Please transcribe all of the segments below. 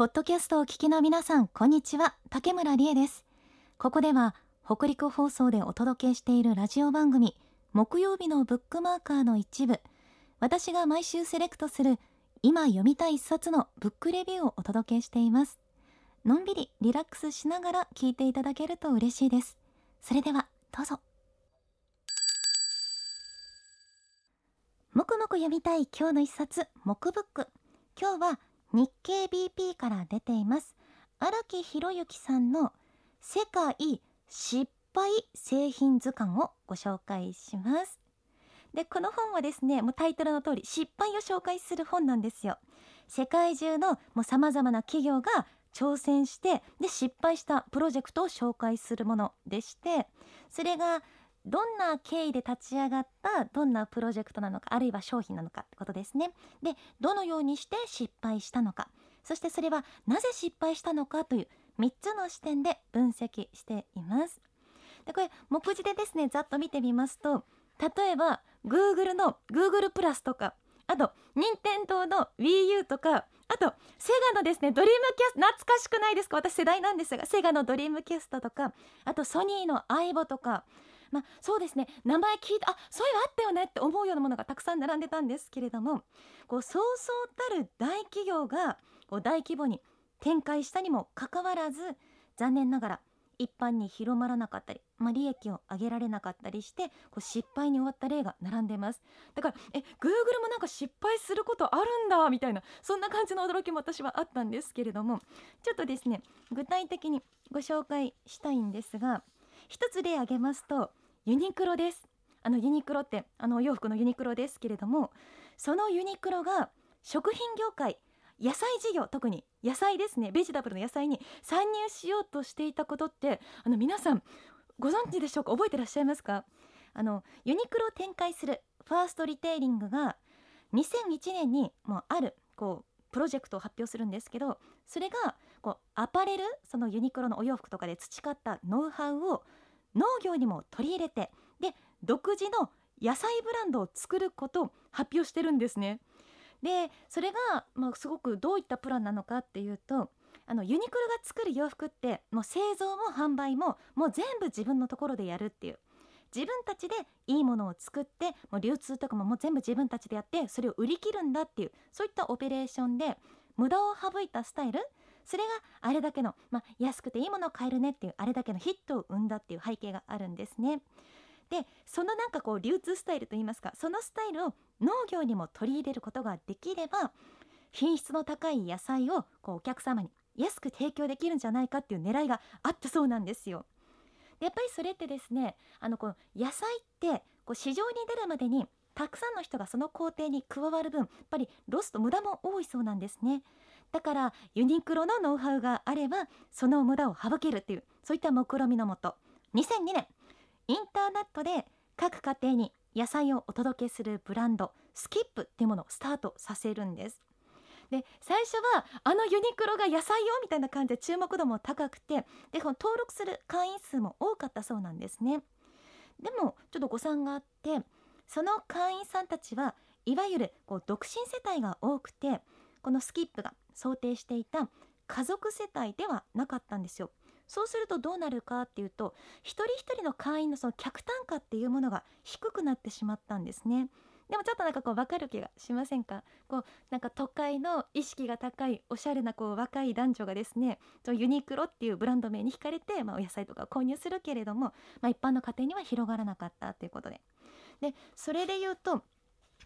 ポッドキャストを聞きの皆さん、こんにちは。竹村理恵です。ここでは、北陸放送でお届けしているラジオ番組、木曜日のブックマーカーの一部、私が毎週セレクトする、今読みたい一冊のブックレビューをお届けしています。のんびりリラックスしながら聞いていただけると嬉しいです。それでは、どうぞ。もくもく読みたい今日の一冊、木ブック。今日は日経 BP から出ています。荒木博之さんの世界失敗製品図鑑をご紹介します。でこの本はですねもうタイトルの通り失敗を紹介する本なんですよ。世界中のもう様々な企業が挑戦してで失敗したプロジェクトを紹介するものでしてそれがどんな経緯で立ち上がったどんなプロジェクトなのかあるいは商品なのかってことですね。でどのようにして失敗したのか。そしてそれはなぜ失敗したのかという3つの視点で分析しています。でこれ目次でですねざっと見てみますと例えば Google の Google プラスとかあと任天堂の WiiU とかあとセガのですねドリームキャスト懐かしくないですか？私世代なんですがセガのドリームキャストとかあとソニーのアイボとかまあ、そうですね。名前聞いたあそういえばあったよねって思うようなものがたくさん並んでたんですけれどもこうそうそうたる大企業がこう大規模に展開したにもかかわらず残念ながら一般に広まらなかったり、まあ、利益を上げられなかったりしてこう失敗に終わった例が並んでます。だからえ Google もなんか失敗することあるんだみたいなそんな感じの驚きも私はあったんですけれどもちょっとですね具体的にご紹介したいんですが一つ例挙げますとユニクロです。あのユニクロってあのお洋服のユニクロですけれどもそのユニクロが食品業界野菜事業特に野菜ですね。ベジタブルの野菜に参入しようとしていたことってあの皆さんご存知でしょうか？覚えてらっしゃいますか？あのユニクロを展開するファーストリテイリングが2001年にもうあるこうプロジェクトを発表するんですけどそれがこうアパレルそのユニクロのお洋服とかで培ったノウハウを農業にも取り入れてで独自の野菜ブランドを作ることを発表してるんですね。でそれが、まあ、すごくどういったプランなのかっていうとあのユニクロが作る洋服ってもう製造も販売ももう全部自分のところでやるっていう自分たちでいいものを作ってもう流通とかももう全部自分たちでやってそれを売り切るんだっていうそういったオペレーションで無駄を省いたスタイルそれがあれだけの、まあ、安くていいものを買えるねっていうあれだけのヒットを生んだっていう背景があるんですね。でそのなんかこう流通スタイルといいますかそのスタイルを農業にも取り入れることができれば品質の高い野菜をこうお客様に安く提供できるんじゃないかっていう狙いがあったそうなんですよ。でやっぱりそれってですねあのこの野菜ってこう市場に出るまでにたくさんの人がその工程に加わる分やっぱりロスと無駄も多いそうなんですね。だからユニクロのノウハウがあればその無駄を省けるっていうそういった目論見のもと。2002年インターネットで各家庭に野菜をお届けするブランドスキップっていうものをスタートさせるんです。で最初はあのユニクロが野菜よみたいな感じで注目度も高くてでこの登録する会員数も多かったそうなんですね。でもちょっと誤算があってその会員さんたちはいわゆるこう独身世帯が多くてこのスキップが想定していた家族世帯ではなかったんですよ。そうするとどうなるかっていうと一人一人の会員のその客単価っていうものが低くなってしまったんですね。でもちょっとなんかこう分かる気がしませんか？こうなんか都会の意識が高いおしゃれなこう若い男女がですねユニクロっていうブランド名に惹かれて、まあ、お野菜とか購入するけれども、まあ、一般の家庭には広がらなかったということで。でそれで言うと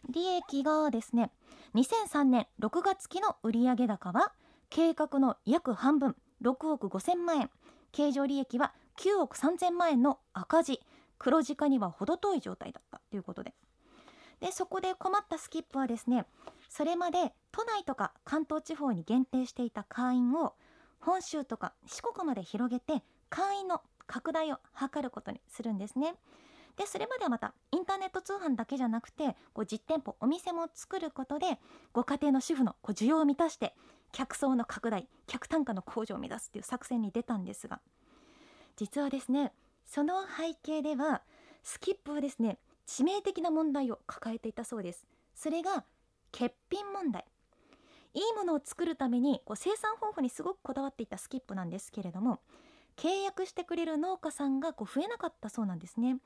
利益がですね2003年6月期の売上高は計画の約半分6億5000万円。経常利益は9億3000万円の赤字。黒字化には程遠い状態だったということで。でそこで困ったスキップはですねそれまで都内とか関東地方に限定していた会員を本州とか四国まで広げて会員の拡大を図ることにするんですね。でそれまではまたインターネット通販だけじゃなくてこう実店舗お店も作ることでご家庭の主婦のこう需要を満たして客層の拡大客単価の向上を目指すっていう作戦に出たんですが実はですねその背景ではスキップはですね致命的な問題を抱えていたそうですそれが欠品問題いいものを作るためにこう生産方法にすごくこだわっていたスキップなんですけれども契約してくれる農家さんがこう増えなかったそうなんですね。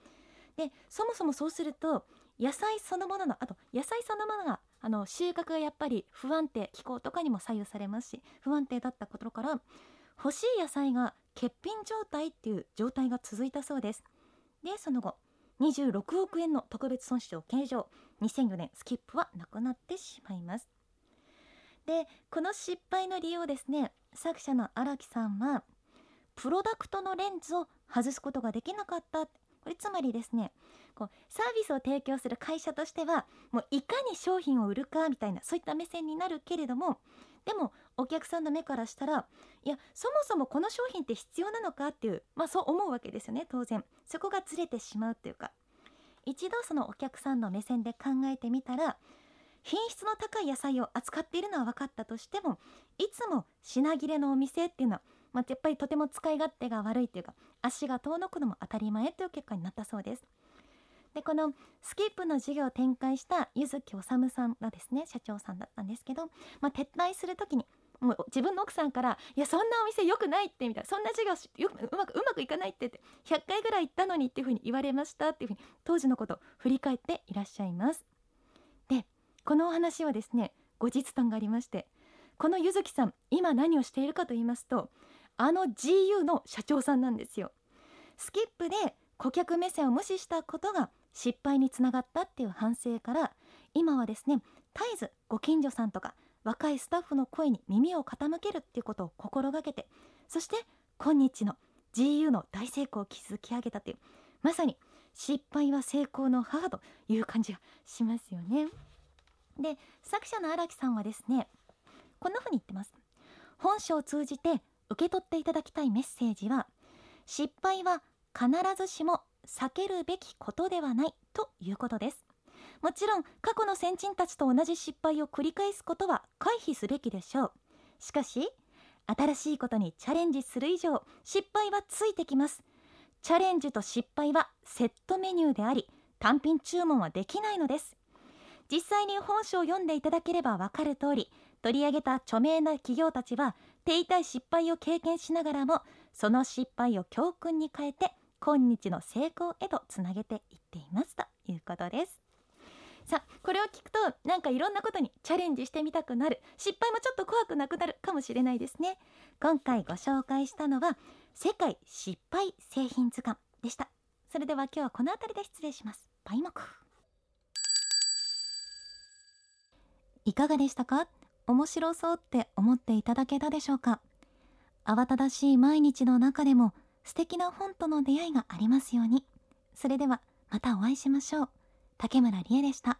でそもそもそうすると野菜そのもののあと野菜そのものがあの収穫がやっぱり不安定気候とかにも左右されますし不安定だったことから欲しい野菜が欠品状態っていう状態が続いたそうです。でその後26億円の特別損失を計上。2004年スキップはなくなってしまいます。でこの失敗の理由をですね作者の荒木さんはプロダクトのレンズを外すことができなかった。これつまりですねこうサービスを提供する会社としてはもういかに商品を売るかみたいなそういった目線になるけれどもでもお客さんの目からしたらいやそもそもこの商品って必要なのかっていうまあそう思うわけですよね当然。そこがずれてしまうっていうか。一度そのお客さんの目線で考えてみたら品質の高い野菜を扱っているのは分かったとしてもいつも品切れのお店っていうのは、まあ、やっぱりとても使い勝手が悪いというか足が遠のくのも当たり前という結果になったそうです。でこのスキップの事業を展開した柚木治さんがですね社長さんだったんですけど、まあ、撤退する時にもう自分の奥さんから「いやそんなお店良くない」ってみたいな「そんな事業ようまくうまくいかない」ってって100回ぐらい言ったのにっていうふうに言われましたっていうふうに当時のことを振り返っていらっしゃいます。でこのお話はですね後日談がありましてこの柚木さん今何をしているかと言いますとあの GU の社長さんなんですよ。スキップで顧客目線を無視したことが失敗につながったっていう反省から今はですね絶えずご近所さんとか若いスタッフの声に耳を傾けるっていうことを心がけてそして今日の GU の大成功を築き上げたというまさに失敗は成功の母という感じがしますよね。で作者の荒木さんはですねこんな風に言ってます。本書を通じて受け取っていただきたいメッセージは失敗は必ずしも避けるべきことではないということです。もちろん過去の先人たちと同じ失敗を繰り返すことは回避すべきでしょう。しかし新しいことにチャレンジする以上失敗はついてきます。チャレンジと失敗はセットメニューであり単品注文はできないのです。実際に本書を読んでいただければわかる通り取り上げた著名な企業たちは手痛い失敗を経験しながらもその失敗を教訓に変えて今日の成功へとつなげていっていますということです。さあこれを聞くとなんかいろんなことにチャレンジしてみたくなる。失敗もちょっと怖くなくなるかもしれないですね。今回ご紹介したのは世界失敗製品図鑑でした。それでは今日はこの辺りで失礼します。バイモク。いかがでしたか？面白そうって思っていただけたでしょうか？慌ただしい毎日の中でも素敵な本との出会いがありますように。それではまたお会いしましょう。竹村理恵でした。